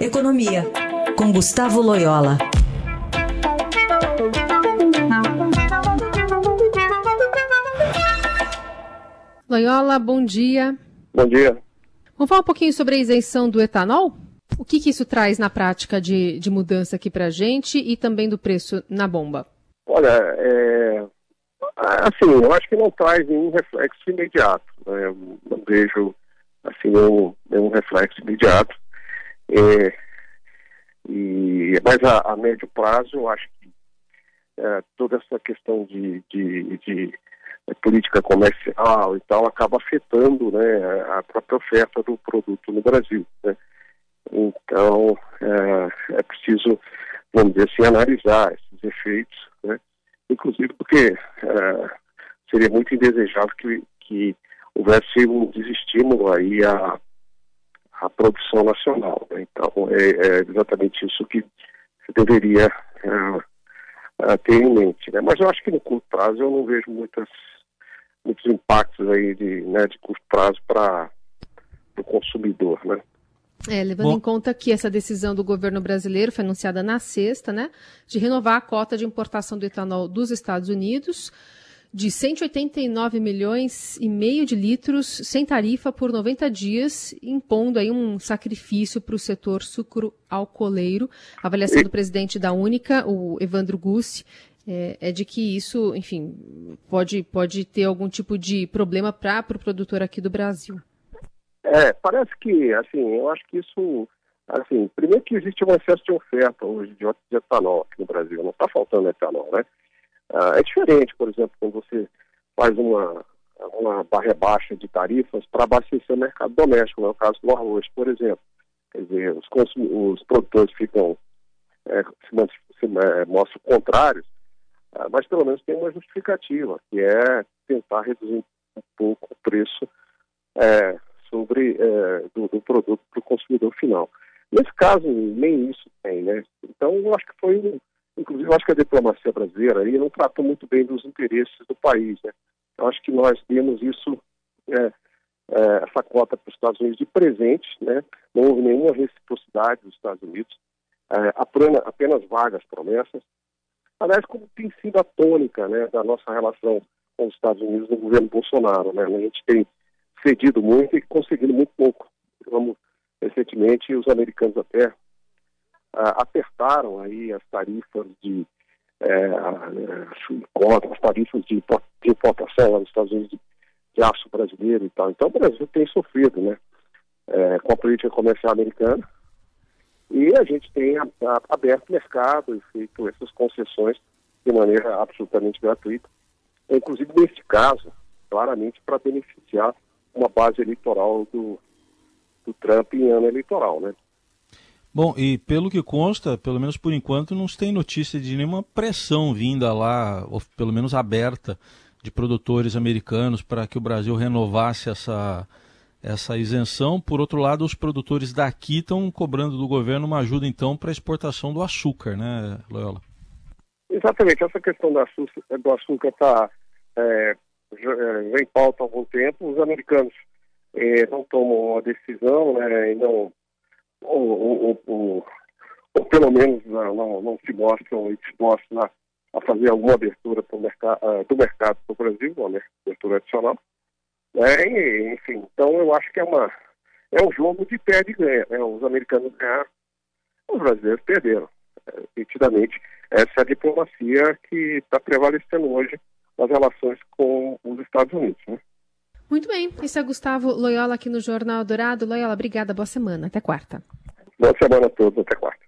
Economia, com Gustavo Loyola. Loyola, bom dia. Bom dia. Vamos falar um pouquinho sobre a isenção do etanol? O que, que isso traz na prática de, de mudança aqui para a gente e também do preço na bomba? Olha, é, assim, eu acho que não traz nenhum reflexo imediato. Né? Eu não vejo assim, nenhum, nenhum reflexo imediato. É, e, mas a, a, médio prazo, eu acho que é, toda essa questão de, de, de política comercial e tal acaba afetando né, a própria oferta do produto no Brasil. Né? Então, é, é, preciso, vamos dizer assim, analisar esses efeitos, né? inclusive porque é, seria muito indesejável que, que houvesse um desestímulo aí à, à produção nacional. Né? Então, é, é, exatamente isso que se deveria é, é, ter em mente. Né? Mas eu acho que no curto prazo eu não vejo muitas, muitos impactos aí de, né, de curto prazo para o consumidor, né? É, levando Bom, em conta que essa decisão do governo brasileiro foi anunciada na sexta, né, de renovar a cota de importação do etanol dos Estados Unidos de 189 milhões e meio de litros sem tarifa por 90 dias, impondo aí um sacrifício para o setor sucro-alcooleiro. A avaliação do presidente da Única, o Evandro Gussi, é, é, de que isso, enfim, pode, pode ter algum tipo de problema para o pro produtor aqui do Brasil. É, parece que, assim, eu acho que isso, assim, primeiro que existe um excesso de oferta hoje de, de etanol aqui no Brasil, não está faltando etanol, né? Ah, é diferente, por exemplo, quando você faz uma, uma barra baixa de tarifas para abastecer o mercado doméstico, no é o caso do arroz, por exemplo. Quer dizer, os, os produtores ficam, é, se, é, mostram contrários, ah, mas pelo menos tem uma justificativa, que é tentar reduzir um pouco o preço é, sobre é, do, do, produto para o consumidor final. Nesse caso, nem isso tem, né? Então, eu acho que foi Inclusive, eu acho que a diplomacia brasileira aí não tratou muito bem dos interesses do país. Né? Eu acho que nós temos isso, é, é, essa cota para os Estados Unidos de presente, né? não houve nenhuma reciprocidade dos Estados Unidos, é, apenas, apenas vagas promessas. Aliás, como tem sido a tônica né, da nossa relação com os Estados Unidos no governo Bolsonaro. Né? A gente tem cedido muito e conseguido muito pouco. Vamos, recentemente, os americanos até apertaram aí as tarifas de é, as tarifas de, importação lá nos Estados Unidos de, de, aço brasileiro e tal. Então o Brasil tem sofrido, né, é, com a política comercial americana e a gente tem a, a, aberto mercado e feito essas concessões de maneira absolutamente gratuita, inclusive neste caso, claramente para beneficiar uma base eleitoral do, do Trump em ano eleitoral, né? Bom, e pelo que consta, pelo menos por enquanto, não se tem notícia de nenhuma pressão vinda lá, ou pelo menos aberta, de produtores americanos para que o Brasil renovasse essa, essa isenção. Por outro lado, os produtores daqui estão cobrando do governo uma ajuda, então, para a exportação do açúcar, né, Loyola? Exatamente. Essa questão do açúcar está é, é, em pauta há algum tempo. Os americanos é, não tomam uma decisão né, e não ou, ou, ou, ou pelo menos não, não, não se mostram dispostos a, a fazer alguma abertura pro mercado, uh, do mercado para o Brasil, uma abertura adicional. É, enfim, então eu acho que é uma é um jogo de perde e ganha. Né? Os americanos ganharam, os brasileiros perderam. É, nitidamente, essa é a diplomacia que está prevalecendo hoje nas relações com os Estados Unidos. Né? Muito bem. Esse é Gustavo Loyola aqui no Jornal Dourado. Loyola, obrigada. Boa semana. Até quarta. Boa semana a todos. Até quarta.